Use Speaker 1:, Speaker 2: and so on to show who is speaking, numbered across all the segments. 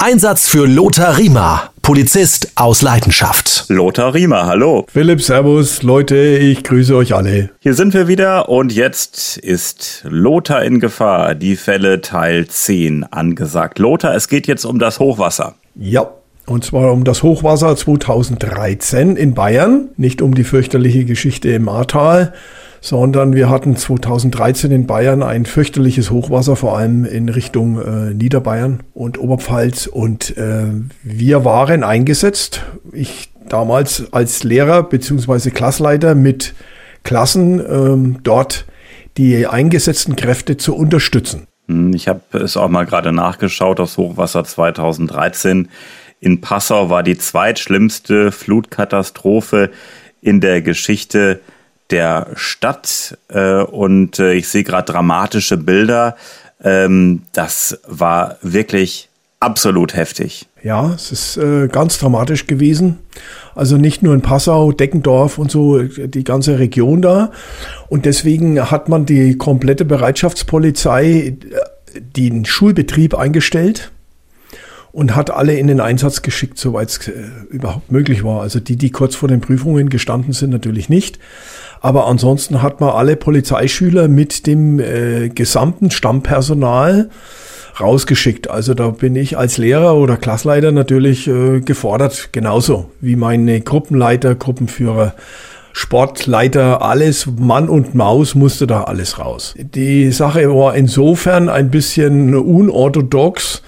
Speaker 1: Einsatz für Lothar Riemer, Polizist aus Leidenschaft.
Speaker 2: Lothar Riemer, hallo.
Speaker 3: Philipp, Servus, Leute, ich grüße euch alle.
Speaker 2: Hier sind wir wieder und jetzt ist Lothar in Gefahr, die Fälle Teil 10 angesagt. Lothar, es geht jetzt um das Hochwasser.
Speaker 3: Ja, und zwar um das Hochwasser 2013 in Bayern, nicht um die fürchterliche Geschichte im Ahrtal, sondern wir hatten 2013 in Bayern ein fürchterliches Hochwasser, vor allem in Richtung äh, Niederbayern und Oberpfalz. Und äh, wir waren eingesetzt, ich damals als Lehrer bzw. Klassleiter mit Klassen ähm, dort die eingesetzten Kräfte zu unterstützen.
Speaker 2: Hm, ich habe es auch mal gerade nachgeschaut, das Hochwasser 2013 in Passau war die zweitschlimmste Flutkatastrophe in der Geschichte der Stadt äh, und äh, ich sehe gerade dramatische Bilder. Ähm, das war wirklich absolut heftig.
Speaker 3: Ja, es ist äh, ganz dramatisch gewesen. Also nicht nur in Passau, Deckendorf und so, die ganze Region da. Und deswegen hat man die komplette Bereitschaftspolizei äh, den Schulbetrieb eingestellt und hat alle in den Einsatz geschickt, soweit es äh, überhaupt möglich war. Also die, die kurz vor den Prüfungen gestanden sind, natürlich nicht. Aber ansonsten hat man alle Polizeischüler mit dem äh, gesamten Stammpersonal rausgeschickt. Also da bin ich als Lehrer oder Klassleiter natürlich äh, gefordert, genauso wie meine Gruppenleiter, Gruppenführer. Sportleiter, alles, Mann und Maus musste da alles raus. Die Sache war insofern ein bisschen unorthodox,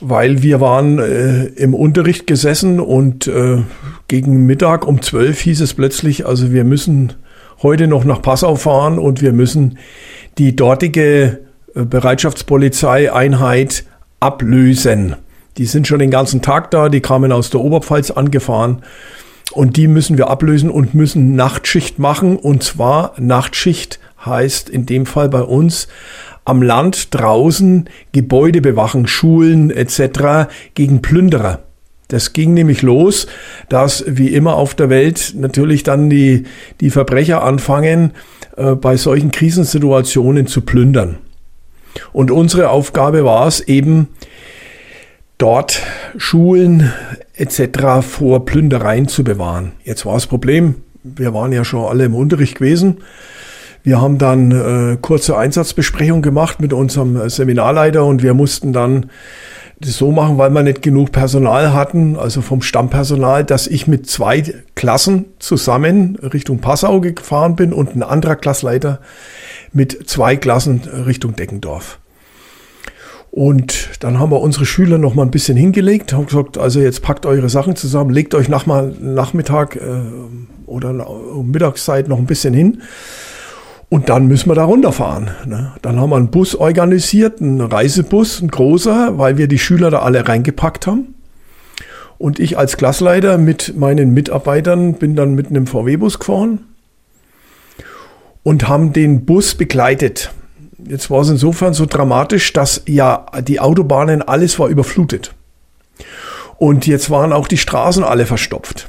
Speaker 3: weil wir waren äh, im Unterricht gesessen und äh, gegen Mittag um zwölf hieß es plötzlich, also wir müssen heute noch nach Passau fahren und wir müssen die dortige äh, Bereitschaftspolizeieinheit ablösen. Die sind schon den ganzen Tag da, die kamen aus der Oberpfalz angefahren und die müssen wir ablösen und müssen Nachtschicht machen und zwar Nachtschicht heißt in dem Fall bei uns am Land draußen Gebäude bewachen, Schulen etc. gegen Plünderer. Das ging nämlich los, dass wie immer auf der Welt natürlich dann die, die Verbrecher anfangen, äh, bei solchen Krisensituationen zu plündern. Und unsere Aufgabe war es eben, dort Schulen etc. vor Plündereien zu bewahren. Jetzt war das Problem, wir waren ja schon alle im Unterricht gewesen. Wir haben dann äh, kurze Einsatzbesprechung gemacht mit unserem Seminarleiter und wir mussten dann das so machen, weil wir nicht genug Personal hatten, also vom Stammpersonal, dass ich mit zwei Klassen zusammen Richtung Passau gefahren bin und ein anderer Klassleiter mit zwei Klassen Richtung Deckendorf. Und dann haben wir unsere Schüler noch mal ein bisschen hingelegt, haben gesagt, also jetzt packt eure Sachen zusammen, legt euch nach mal Nachmittag äh, oder Mittagszeit noch ein bisschen hin. Und dann müssen wir da runterfahren. Ne? Dann haben wir einen Bus organisiert, einen Reisebus, ein großer, weil wir die Schüler da alle reingepackt haben. Und ich als Klassleiter mit meinen Mitarbeitern bin dann mit einem VW-Bus gefahren und haben den Bus begleitet. Jetzt war es insofern so dramatisch, dass ja die Autobahnen, alles war überflutet. Und jetzt waren auch die Straßen alle verstopft.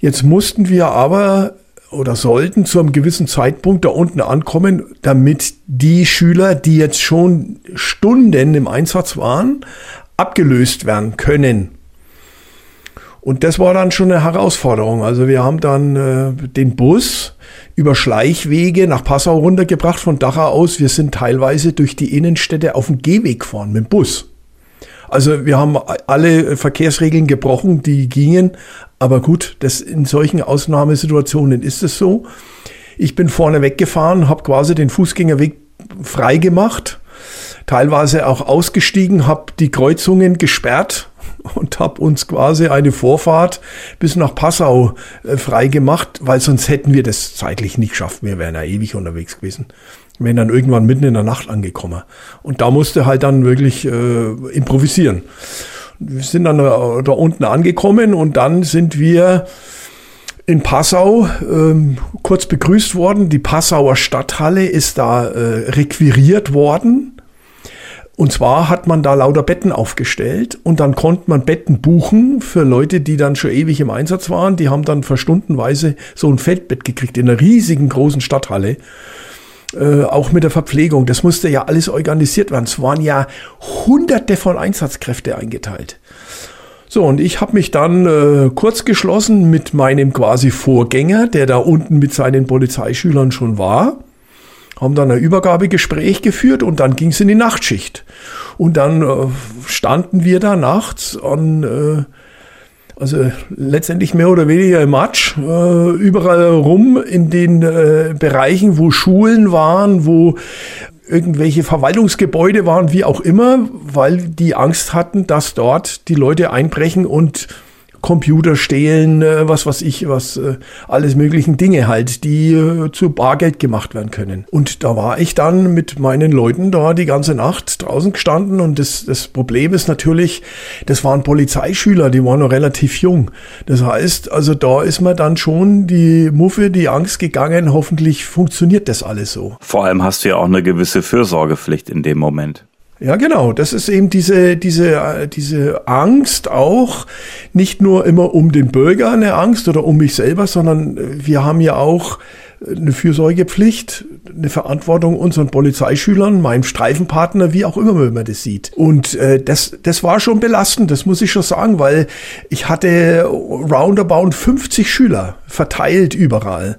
Speaker 3: Jetzt mussten wir aber oder sollten zu einem gewissen Zeitpunkt da unten ankommen, damit die Schüler, die jetzt schon Stunden im Einsatz waren, abgelöst werden können. Und das war dann schon eine Herausforderung. Also wir haben dann äh, den Bus über Schleichwege nach Passau runtergebracht von Dachau aus. Wir sind teilweise durch die Innenstädte auf dem Gehweg gefahren mit dem Bus. Also wir haben alle Verkehrsregeln gebrochen, die gingen. Aber gut, das in solchen Ausnahmesituationen ist es so. Ich bin vorne weggefahren, habe quasi den Fußgängerweg frei gemacht, teilweise auch ausgestiegen, habe die Kreuzungen gesperrt und habe uns quasi eine Vorfahrt bis nach Passau äh, frei gemacht, weil sonst hätten wir das zeitlich nicht geschafft. Wir wären ja ewig unterwegs gewesen wenn dann irgendwann mitten in der Nacht angekommen. Und da musste halt dann wirklich äh, improvisieren. Wir sind dann da, da unten angekommen und dann sind wir in Passau ähm, kurz begrüßt worden. Die Passauer Stadthalle ist da äh, requiriert worden. Und zwar hat man da lauter Betten aufgestellt und dann konnte man Betten buchen für Leute, die dann schon ewig im Einsatz waren. Die haben dann verstundenweise so ein Feldbett gekriegt in einer riesigen großen Stadthalle. Äh, auch mit der Verpflegung. Das musste ja alles organisiert werden. Es waren ja hunderte von Einsatzkräfte eingeteilt. So, und ich habe mich dann äh, kurz geschlossen mit meinem quasi Vorgänger, der da unten mit seinen Polizeischülern schon war. Haben dann ein Übergabegespräch geführt und dann ging es in die Nachtschicht. Und dann äh, standen wir da nachts an äh, also letztendlich mehr oder weniger im Matsch, äh, überall rum in den äh, Bereichen, wo Schulen waren, wo irgendwelche Verwaltungsgebäude waren, wie auch immer, weil die Angst hatten, dass dort die Leute einbrechen und Computer stehlen, äh, was was ich, was äh, alles möglichen Dinge halt, die äh, zu Bargeld gemacht werden können. Und da war ich dann mit meinen Leuten da die ganze Nacht draußen gestanden und das, das Problem ist natürlich, das waren Polizeischüler, die waren noch relativ jung. Das heißt, also da ist mir dann schon die Muffe, die Angst gegangen, hoffentlich funktioniert das alles so.
Speaker 2: Vor allem hast du ja auch eine gewisse Fürsorgepflicht in dem Moment.
Speaker 3: Ja, genau. Das ist eben diese, diese, äh, diese Angst auch, nicht nur immer um den Bürger eine Angst oder um mich selber, sondern äh, wir haben ja auch eine Fürsorgepflicht, eine Verantwortung unseren Polizeischülern, meinem Streifenpartner, wie auch immer man das sieht. Und äh, das, das war schon belastend, das muss ich schon sagen, weil ich hatte roundabout 50 Schüler verteilt überall.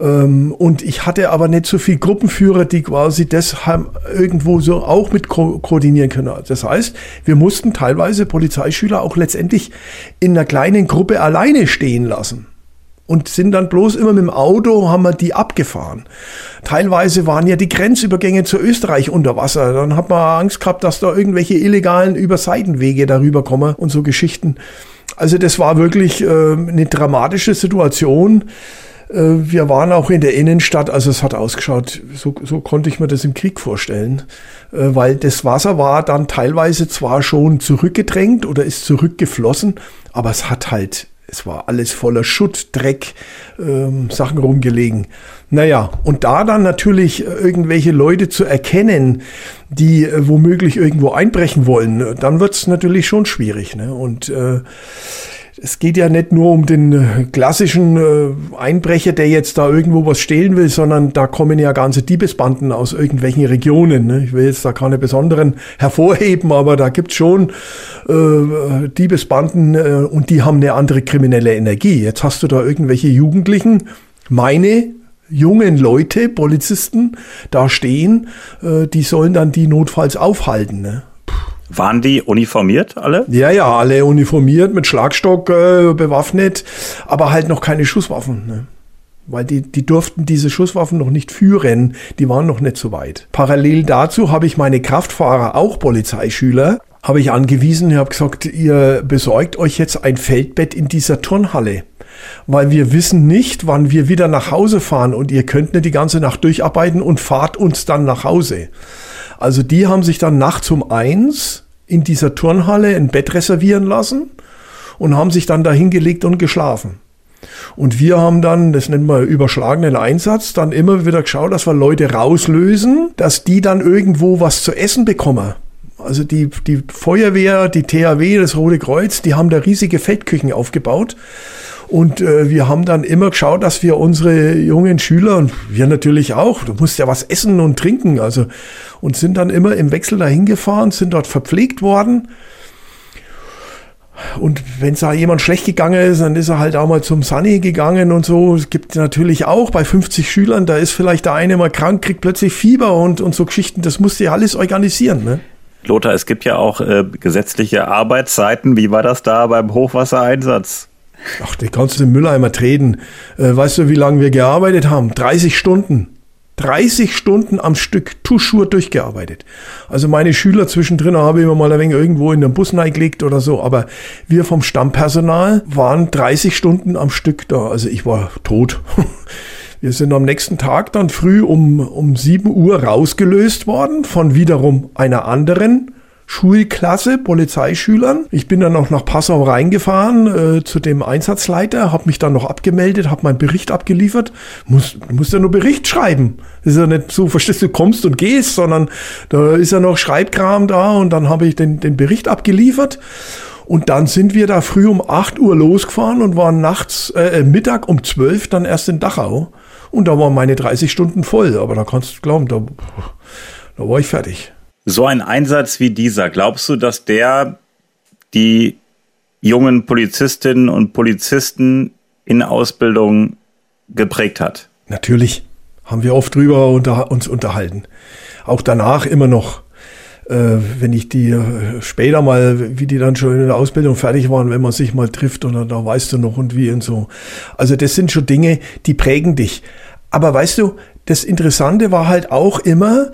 Speaker 3: Ähm, und ich hatte aber nicht so viel Gruppenführer, die quasi das haben irgendwo so auch mit ko koordinieren können. Das heißt, wir mussten teilweise Polizeischüler auch letztendlich in einer kleinen Gruppe alleine stehen lassen und sind dann bloß immer mit dem Auto, haben wir die abgefahren. Teilweise waren ja die Grenzübergänge zu Österreich unter Wasser. Dann hat man Angst gehabt, dass da irgendwelche illegalen Überseitenwege darüber kommen und so Geschichten. Also das war wirklich äh, eine dramatische Situation. Äh, wir waren auch in der Innenstadt, also es hat ausgeschaut, so, so konnte ich mir das im Krieg vorstellen, äh, weil das Wasser war dann teilweise zwar schon zurückgedrängt oder ist zurückgeflossen, aber es hat halt es war alles voller Schutt, Dreck, ähm, Sachen rumgelegen. Naja, und da dann natürlich irgendwelche Leute zu erkennen, die äh, womöglich irgendwo einbrechen wollen, dann wird's natürlich schon schwierig. Ne? Und äh, es geht ja nicht nur um den äh, klassischen äh, Einbrecher, der jetzt da irgendwo was stehlen will, sondern da kommen ja ganze Diebesbanden aus irgendwelchen Regionen. Ne? Ich will jetzt da keine besonderen hervorheben, aber da gibt's schon äh, Diebesbanden äh, und die haben eine andere kriminelle Energie. Jetzt hast du da irgendwelche Jugendlichen, meine jungen Leute, Polizisten, da stehen, äh, die sollen dann die notfalls aufhalten. Ne?
Speaker 2: Waren die uniformiert alle?
Speaker 3: Ja, ja, alle uniformiert, mit Schlagstock äh, bewaffnet, aber halt noch keine Schusswaffen. Ne? Weil die, die durften diese Schusswaffen noch nicht führen, die waren noch nicht so weit. Parallel dazu habe ich meine Kraftfahrer, auch Polizeischüler, habe ich angewiesen, ich habe gesagt, ihr besorgt euch jetzt ein Feldbett in dieser Turnhalle. Weil wir wissen nicht, wann wir wieder nach Hause fahren und ihr könnt nicht die ganze Nacht durcharbeiten und fahrt uns dann nach Hause. Also die haben sich dann nachts um eins in dieser Turnhalle ein Bett reservieren lassen und haben sich dann da hingelegt und geschlafen. Und wir haben dann, das nennt man überschlagenen Einsatz, dann immer wieder geschaut, dass wir Leute rauslösen, dass die dann irgendwo was zu essen bekommen. Also die, die Feuerwehr, die THW, das Rote Kreuz, die haben da riesige Feldküchen aufgebaut. Und äh, wir haben dann immer geschaut, dass wir unsere jungen Schüler und wir natürlich auch, du musst ja was essen und trinken, also und sind dann immer im Wechsel dahin gefahren, sind dort verpflegt worden. Und wenn es da jemand schlecht gegangen ist, dann ist er halt auch mal zum Sunny gegangen und so. Es gibt natürlich auch bei 50 Schülern, da ist vielleicht der eine mal krank, kriegt plötzlich Fieber und, und so Geschichten. Das musst du ja alles organisieren. Ne?
Speaker 2: Lothar, es gibt ja auch äh, gesetzliche Arbeitszeiten. Wie war das da beim Hochwassereinsatz?
Speaker 3: Ach, die kannst du den Mülleimer treten. Äh, weißt du, wie lange wir gearbeitet haben? 30 Stunden. 30 Stunden am Stück Tuschur durchgearbeitet. Also meine Schüler zwischendrin habe ich immer mal ein wenig irgendwo in den Bus gelegt oder so, aber wir vom Stammpersonal waren 30 Stunden am Stück da. Also ich war tot. Wir sind am nächsten Tag dann früh um, um 7 Uhr rausgelöst worden von wiederum einer anderen Schulklasse, Polizeischülern. Ich bin dann noch nach Passau reingefahren äh, zu dem Einsatzleiter, habe mich dann noch abgemeldet, habe meinen Bericht abgeliefert. Muss, muss ja nur Bericht schreiben. Das ist ja nicht so, verstehst du, kommst und gehst, sondern da ist ja noch Schreibkram da und dann habe ich den, den Bericht abgeliefert. Und dann sind wir da früh um 8 Uhr losgefahren und waren nachts, äh, Mittag um 12 dann erst in Dachau Und da waren meine 30 Stunden voll. Aber da kannst du glauben, da, da war ich fertig.
Speaker 2: So ein Einsatz wie dieser, glaubst du, dass der die jungen Polizistinnen und Polizisten in Ausbildung geprägt hat?
Speaker 3: Natürlich. Haben wir oft drüber unter, uns unterhalten. Auch danach immer noch. Äh, wenn ich die äh, später mal, wie die dann schon in der Ausbildung fertig waren, wenn man sich mal trifft und da weißt du noch und wie und so. Also das sind schon Dinge, die prägen dich. Aber weißt du, das Interessante war halt auch immer,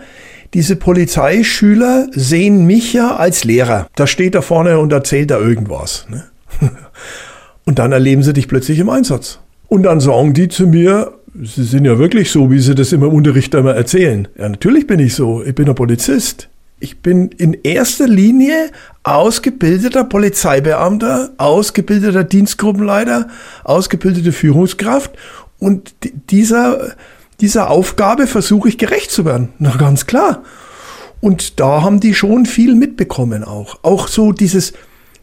Speaker 3: diese Polizeischüler sehen mich ja als Lehrer. Da steht da vorne und erzählt da irgendwas. Ne? Und dann erleben sie dich plötzlich im Einsatz. Und dann sagen die zu mir, sie sind ja wirklich so, wie sie das immer im Unterricht immer erzählen. Ja, natürlich bin ich so. Ich bin ein Polizist. Ich bin in erster Linie ausgebildeter Polizeibeamter, ausgebildeter Dienstgruppenleiter, ausgebildete Führungskraft und dieser, dieser Aufgabe versuche ich gerecht zu werden. Na ganz klar. Und da haben die schon viel mitbekommen auch. Auch so dieses,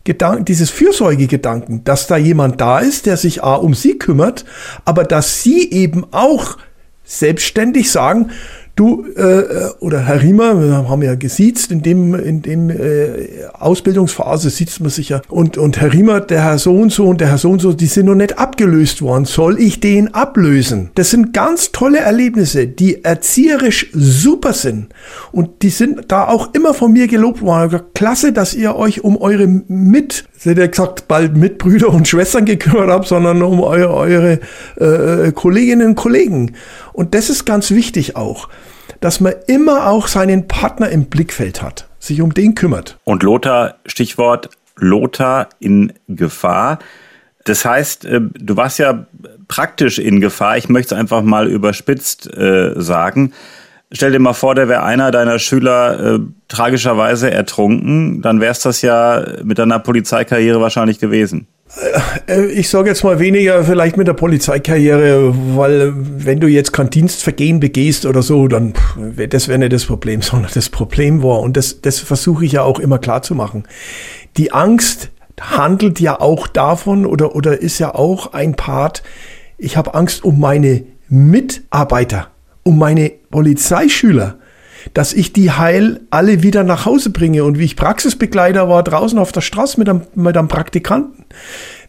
Speaker 3: Gedanken, dieses Fürsorgegedanken, dass da jemand da ist, der sich A um sie kümmert, aber dass sie eben auch selbstständig sagen, Du äh, oder Herr Riemer, wir haben ja gesiezt, in dem, in dem äh, Ausbildungsphase sieht man sich ja. Und, und Herr Riemer, der Herr so und so und der Herr so und so, die sind noch nicht abgelöst worden. Soll ich den ablösen? Das sind ganz tolle Erlebnisse, die erzieherisch super sind. Und die sind da auch immer von mir gelobt worden. Klasse, dass ihr euch um eure mit, seht ihr gesagt, bald Mitbrüder und Schwestern gekümmert habt, sondern um eure, eure äh, Kolleginnen und Kollegen. Und das ist ganz wichtig auch, dass man immer auch seinen Partner im Blickfeld hat, sich um den kümmert.
Speaker 2: Und Lothar, Stichwort Lothar in Gefahr. Das heißt, äh, du warst ja praktisch in Gefahr. Ich möchte es einfach mal überspitzt äh, sagen. Stell dir mal vor, der wäre einer deiner Schüler äh, tragischerweise ertrunken, dann wär's das ja mit deiner Polizeikarriere wahrscheinlich gewesen.
Speaker 3: Äh, ich sage jetzt mal weniger vielleicht mit der Polizeikarriere, weil wenn du jetzt kein Dienstvergehen begehst oder so, dann das wäre nicht das Problem, sondern das Problem war, und das, das versuche ich ja auch immer klar zu machen, die Angst handelt ja auch davon oder, oder ist ja auch ein Part, ich habe Angst um meine Mitarbeiter, um meine Polizeischüler dass ich die heil alle wieder nach Hause bringe und wie ich Praxisbegleiter war draußen auf der Straße mit einem, mit einem Praktikanten,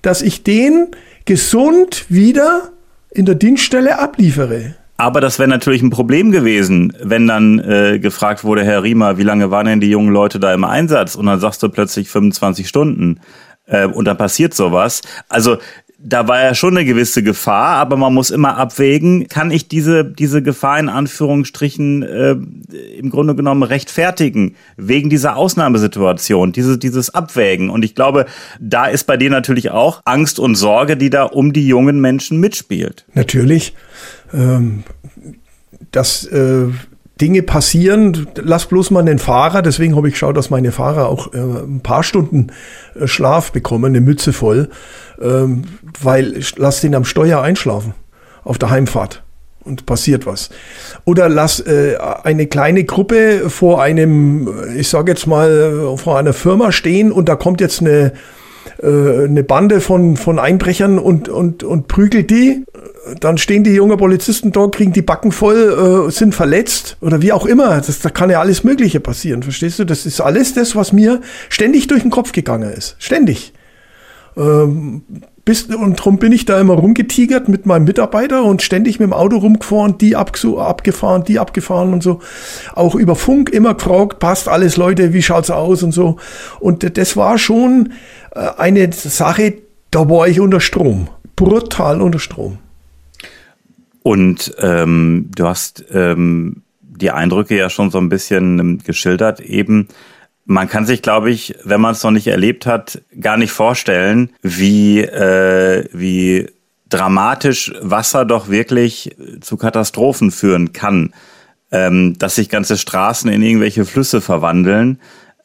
Speaker 3: dass ich den gesund wieder in der Dienststelle abliefere.
Speaker 2: Aber das wäre natürlich ein Problem gewesen, wenn dann äh, gefragt wurde, Herr Riemer, wie lange waren denn die jungen Leute da im Einsatz? Und dann sagst du plötzlich 25 Stunden. Äh, und dann passiert sowas. Also da war ja schon eine gewisse Gefahr, aber man muss immer abwägen, kann ich diese, diese Gefahr in Anführungsstrichen äh, im Grunde genommen rechtfertigen, wegen dieser Ausnahmesituation, diese, dieses Abwägen. Und ich glaube, da ist bei dir natürlich auch Angst und Sorge, die da um die jungen Menschen mitspielt.
Speaker 3: Natürlich. Ähm, das äh, Dinge passieren. Lass bloß mal den Fahrer, deswegen habe ich geschaut, dass meine Fahrer auch äh, ein paar Stunden äh, Schlaf bekommen, eine Mütze voll, ähm, weil lass den am Steuer einschlafen auf der Heimfahrt und passiert was. Oder lass äh, eine kleine Gruppe vor einem, ich sage jetzt mal, vor einer Firma stehen und da kommt jetzt eine äh, eine Bande von, von Einbrechern und, und, und prügelt die. Dann stehen die jungen Polizisten dort, kriegen die Backen voll, äh, sind verletzt oder wie auch immer. Das, da kann ja alles Mögliche passieren, verstehst du? Das ist alles das, was mir ständig durch den Kopf gegangen ist. Ständig. Ähm, bis, und darum bin ich da immer rumgetigert mit meinem Mitarbeiter und ständig mit dem Auto rumgefahren, die abgefahren, die abgefahren und so. Auch über Funk immer gefragt, passt alles, Leute, wie schaut's aus und so. Und das war schon eine Sache, da war ich unter Strom. Brutal unter Strom.
Speaker 2: Und ähm, du hast ähm, die Eindrücke ja schon so ein bisschen ähm, geschildert eben. Man kann sich, glaube ich, wenn man es noch nicht erlebt hat, gar nicht vorstellen, wie, äh, wie dramatisch Wasser doch wirklich zu Katastrophen führen kann. Ähm, dass sich ganze Straßen in irgendwelche Flüsse verwandeln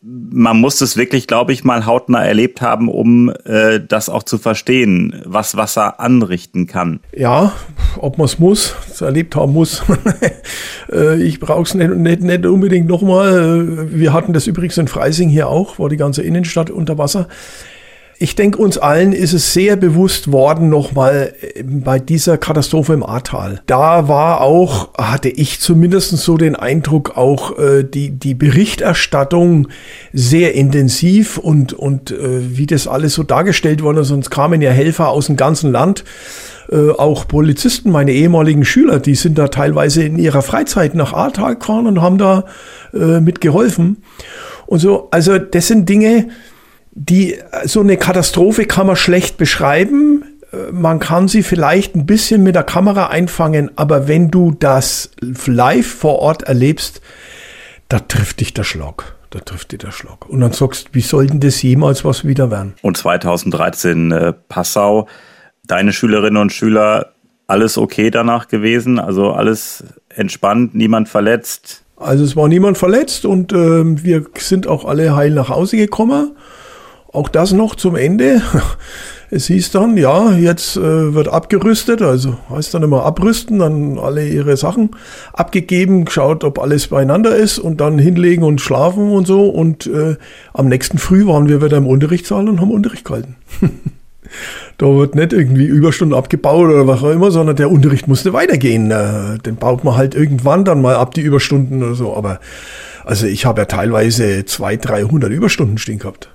Speaker 2: man muss es wirklich, glaube ich, mal hautnah erlebt haben, um äh, das auch zu verstehen, was Wasser anrichten kann.
Speaker 3: Ja, ob man es muss, erlebt haben muss. Äh, ich brauche es nicht, nicht, nicht unbedingt nochmal. Wir hatten das übrigens in Freising hier auch, war die ganze Innenstadt unter Wasser. Ich denke, uns allen ist es sehr bewusst worden, nochmal äh, bei dieser Katastrophe im Ahrtal. Da war auch, hatte ich zumindest so den Eindruck, auch äh, die, die Berichterstattung sehr intensiv und, und äh, wie das alles so dargestellt wurde. Sonst kamen ja Helfer aus dem ganzen Land. Äh, auch Polizisten, meine ehemaligen Schüler, die sind da teilweise in ihrer Freizeit nach Ahrtal gefahren und haben da äh, mitgeholfen. Und so, also das sind Dinge, die, so eine Katastrophe kann man schlecht beschreiben. Äh, man kann sie vielleicht ein bisschen mit der Kamera einfangen, aber wenn du das live vor Ort erlebst, da trifft dich der Schlag. Da trifft dich der Schlag. Und dann sagst du, wie soll denn das jemals was wieder werden?
Speaker 2: Und 2013 äh, Passau, deine Schülerinnen und Schüler, alles okay danach gewesen? Also alles entspannt, niemand verletzt?
Speaker 3: Also es war niemand verletzt und äh, wir sind auch alle heil nach Hause gekommen. Auch das noch zum Ende. Es hieß dann, ja, jetzt äh, wird abgerüstet, also heißt dann immer abrüsten, dann alle ihre Sachen abgegeben, geschaut, ob alles beieinander ist und dann hinlegen und schlafen und so. Und äh, am nächsten Früh waren wir wieder im Unterrichtssaal und haben Unterricht gehalten. da wird nicht irgendwie Überstunden abgebaut oder was auch immer, sondern der Unterricht musste weitergehen. Äh, den baut man halt irgendwann dann mal ab, die Überstunden oder so. Aber also ich habe ja teilweise 200, 300 Überstunden stehen gehabt.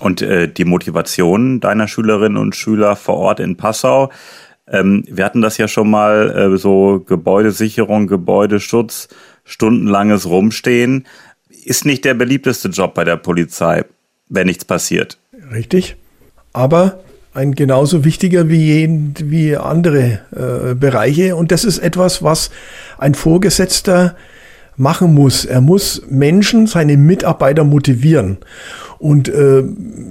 Speaker 2: Und äh, die Motivation deiner Schülerinnen und Schüler vor Ort in Passau, ähm, wir hatten das ja schon mal, äh, so Gebäudesicherung, Gebäudeschutz, stundenlanges Rumstehen, ist nicht der beliebteste Job bei der Polizei, wenn nichts passiert.
Speaker 3: Richtig, aber ein genauso wichtiger wie, jeden, wie andere äh, Bereiche. Und das ist etwas, was ein Vorgesetzter machen muss. Er muss Menschen, seine Mitarbeiter motivieren. Und äh,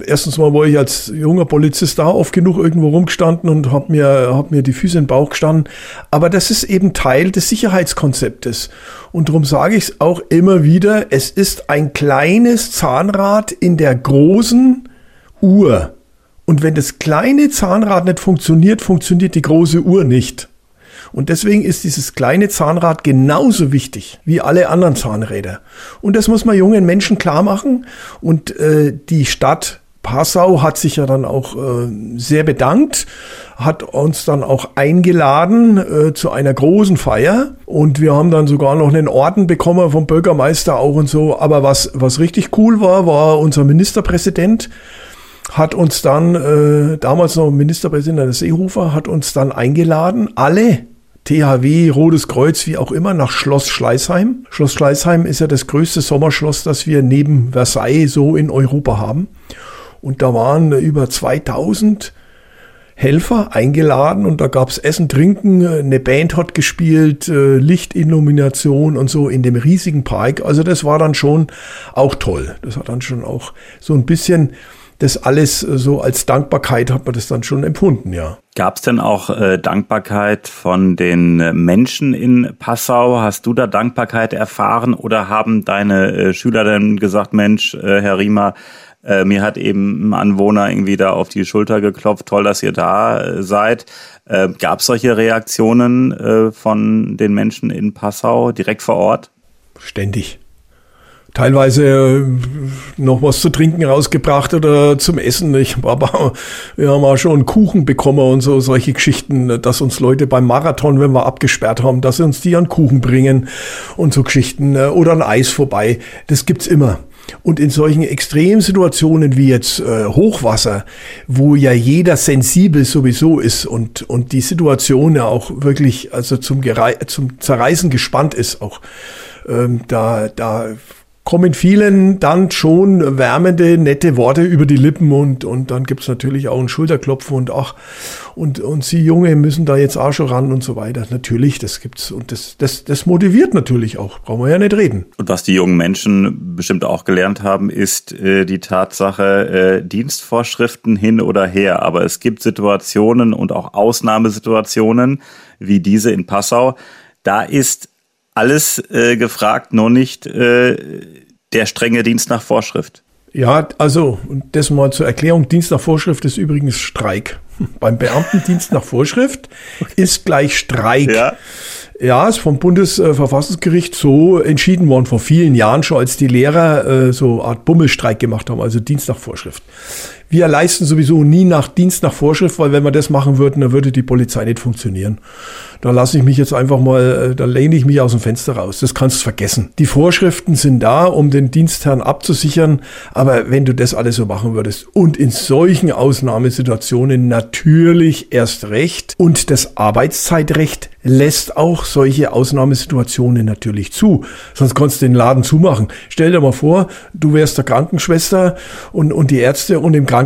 Speaker 3: erstens mal war ich als junger Polizist da oft genug irgendwo rumgestanden und habe mir, hab mir die Füße in den Bauch gestanden. Aber das ist eben Teil des Sicherheitskonzeptes. Und darum sage ich es auch immer wieder, es ist ein kleines Zahnrad in der großen Uhr. Und wenn das kleine Zahnrad nicht funktioniert, funktioniert die große Uhr nicht. Und deswegen ist dieses kleine Zahnrad genauso wichtig wie alle anderen Zahnräder. Und das muss man jungen Menschen klar machen. Und äh, die Stadt Passau hat sich ja dann auch äh, sehr bedankt, hat uns dann auch eingeladen äh, zu einer großen Feier und wir haben dann sogar noch einen Orden bekommen vom Bürgermeister auch und so. Aber was, was richtig cool war, war unser Ministerpräsident, hat uns dann, äh, damals noch Ministerpräsident der Seehofer, hat uns dann eingeladen, alle THW, Rotes Kreuz, wie auch immer, nach Schloss Schleißheim. Schloss Schleißheim ist ja das größte Sommerschloss, das wir neben Versailles so in Europa haben. Und da waren über 2000 Helfer eingeladen und da gab's Essen, Trinken, eine Band hat gespielt, äh, Lichtillumination und so in dem riesigen Park. Also das war dann schon auch toll. Das hat dann schon auch so ein bisschen das alles so als Dankbarkeit hat man das dann schon empfunden, ja.
Speaker 2: Gab es denn auch äh, Dankbarkeit von den Menschen in Passau? Hast du da Dankbarkeit erfahren oder haben deine äh, Schüler denn gesagt, Mensch, äh, Herr Riemer, äh, mir hat eben ein Anwohner irgendwie da auf die Schulter geklopft, toll, dass ihr da äh, seid. Äh, Gab es solche Reaktionen äh, von den Menschen in Passau direkt vor Ort?
Speaker 3: Ständig teilweise äh, noch was zu trinken rausgebracht oder zum Essen. Ich aber wir haben auch schon Kuchen bekommen und so solche Geschichten, dass uns Leute beim Marathon, wenn wir abgesperrt haben, dass sie uns die an Kuchen bringen und so Geschichten äh, oder ein Eis vorbei. Das gibt's immer. Und in solchen Extremsituationen wie jetzt äh, Hochwasser, wo ja jeder sensibel sowieso ist und, und die Situation ja auch wirklich also zum, Gerei zum Zerreißen gespannt ist, auch ähm, da, da kommen vielen dann schon wärmende, nette Worte über die Lippen und, und dann gibt's natürlich auch ein Schulterklopfen und ach, und, und Sie Junge müssen da jetzt auch schon ran und so weiter. Natürlich, das gibt's und das, das, das motiviert natürlich auch, brauchen wir ja nicht reden.
Speaker 2: Und was die jungen Menschen bestimmt auch gelernt haben, ist äh, die Tatsache, äh, Dienstvorschriften hin oder her. Aber es gibt Situationen und auch Ausnahmesituationen wie diese in Passau. Da ist alles äh, gefragt, nur nicht äh, der strenge Dienst nach Vorschrift.
Speaker 3: Ja, also, das mal zur Erklärung, Dienst nach Vorschrift ist übrigens Streik. Beim Beamtendienst nach Vorschrift ist gleich Streik. Ja. Ja, ist vom Bundesverfassungsgericht so entschieden worden vor vielen Jahren schon, als die Lehrer äh, so eine Art Bummelstreik gemacht haben, also Dienst nach Vorschrift. Wir leisten sowieso nie nach Dienst nach Vorschrift, weil wenn wir das machen würden, dann würde die Polizei nicht funktionieren. Da lasse ich mich jetzt einfach mal, äh, da lehne ich mich aus dem Fenster raus. Das kannst du vergessen. Die Vorschriften sind da, um den Dienstherrn abzusichern. Aber wenn du das alles so machen würdest und in solchen Ausnahmesituationen natürlich erst recht und das Arbeitszeitrecht lässt auch solche Ausnahmesituationen natürlich zu. Sonst kannst du den Laden zumachen. Stell dir mal vor, du wärst der Krankenschwester und, und die Ärzte und im Krankenhaus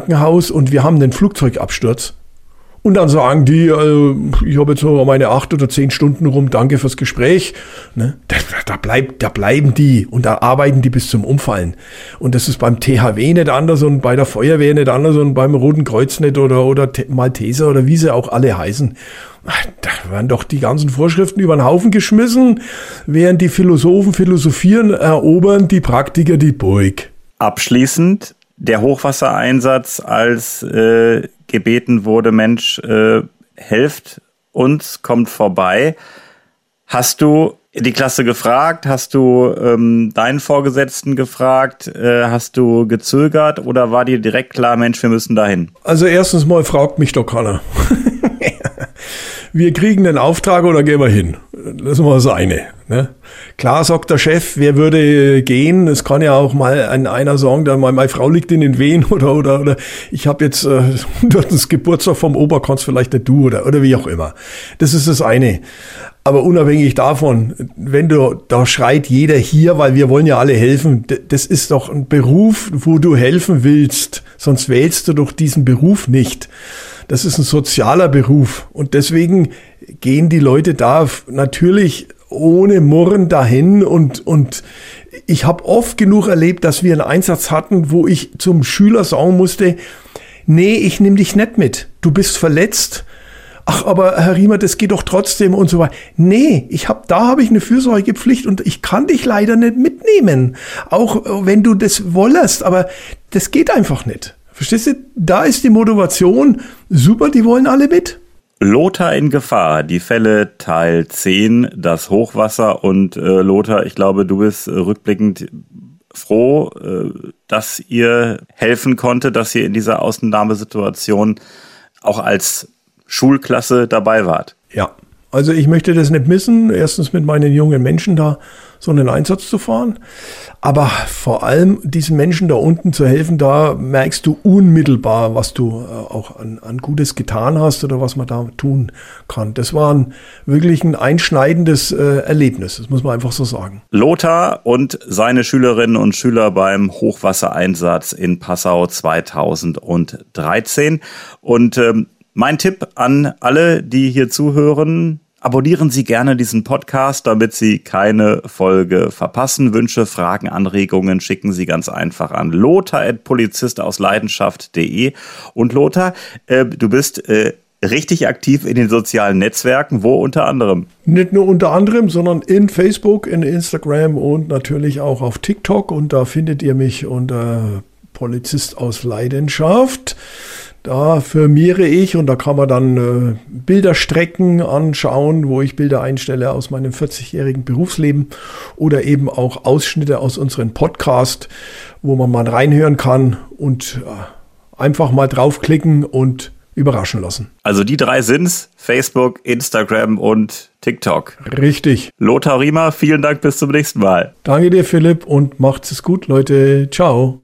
Speaker 3: und wir haben den Flugzeugabsturz. Und dann sagen die, äh, ich habe jetzt noch meine acht oder zehn Stunden rum, danke fürs Gespräch. Ne? Da, da, bleibt, da bleiben die und da arbeiten die bis zum Umfallen. Und das ist beim THW nicht anders und bei der Feuerwehr nicht anders und beim Roten Kreuz nicht oder, oder Malteser oder wie sie auch alle heißen. Da werden doch die ganzen Vorschriften über den Haufen geschmissen, während die Philosophen philosophieren, erobern die Praktiker die Burg.
Speaker 2: Abschließend der Hochwassereinsatz als äh, gebeten wurde, Mensch, äh, helft uns, kommt vorbei. Hast du die Klasse gefragt? Hast du ähm, deinen Vorgesetzten gefragt? Äh, hast du gezögert oder war dir direkt klar, Mensch, wir müssen dahin?
Speaker 3: Also erstens mal fragt mich doch keiner. wir kriegen den Auftrag oder gehen wir hin? Das ist mal das eine. Ne? Klar sagt der Chef, wer würde gehen? Es kann ja auch mal ein, einer sagen, da meine Frau liegt in den Wehen oder oder oder ich habe jetzt äh, das Geburtstag vom Opa, kannst vielleicht nicht du oder oder wie auch immer. Das ist das eine. Aber unabhängig davon, wenn du, da schreit jeder hier, weil wir wollen ja alle helfen, das ist doch ein Beruf, wo du helfen willst, sonst wählst du doch diesen Beruf nicht. Das ist ein sozialer Beruf und deswegen gehen die Leute da natürlich ohne Murren dahin und, und ich habe oft genug erlebt, dass wir einen Einsatz hatten, wo ich zum Schüler sagen musste, nee, ich nehme dich nicht mit, du bist verletzt. Ach, aber Herr Riemer, das geht doch trotzdem und so weiter. Nee, ich hab, da habe ich eine Fürsorgepflicht und ich kann dich leider nicht mitnehmen. Auch wenn du das wollest, aber das geht einfach nicht. Verstehst du? Da ist die Motivation super, die wollen alle mit.
Speaker 2: Lothar in Gefahr, die Fälle Teil 10, das Hochwasser und äh, Lothar, ich glaube, du bist äh, rückblickend froh, äh, dass ihr helfen konnte, dass ihr in dieser Ausnahmesituation auch als Schulklasse dabei wart.
Speaker 3: Ja, also ich möchte das nicht missen, erstens mit meinen jungen Menschen da so einen Einsatz zu fahren. Aber vor allem diesen Menschen da unten zu helfen, da merkst du unmittelbar, was du äh, auch an, an Gutes getan hast oder was man da tun kann. Das war ein, wirklich ein einschneidendes äh, Erlebnis, das muss man einfach so sagen.
Speaker 2: Lothar und seine Schülerinnen und Schüler beim Hochwassereinsatz in Passau 2013. Und ähm, mein Tipp an alle, die hier zuhören, Abonnieren Sie gerne diesen Podcast, damit Sie keine Folge verpassen. Wünsche, Fragen, Anregungen schicken Sie ganz einfach an lothar.polizistausleidenschaft.de. Und Lothar, äh, du bist äh, richtig aktiv in den sozialen Netzwerken. Wo unter anderem?
Speaker 3: Nicht nur unter anderem, sondern in Facebook, in Instagram und natürlich auch auf TikTok. Und da findet ihr mich unter Polizist aus Leidenschaft. Da firmiere ich und da kann man dann äh, Bilderstrecken anschauen, wo ich Bilder einstelle aus meinem 40-jährigen Berufsleben oder eben auch Ausschnitte aus unserem Podcast, wo man mal reinhören kann und äh, einfach mal draufklicken und überraschen lassen.
Speaker 2: Also die drei sind's, Facebook, Instagram und TikTok.
Speaker 3: Richtig.
Speaker 2: Lothar Riemer, vielen Dank, bis zum nächsten Mal.
Speaker 3: Danke dir, Philipp, und macht's es gut, Leute. Ciao.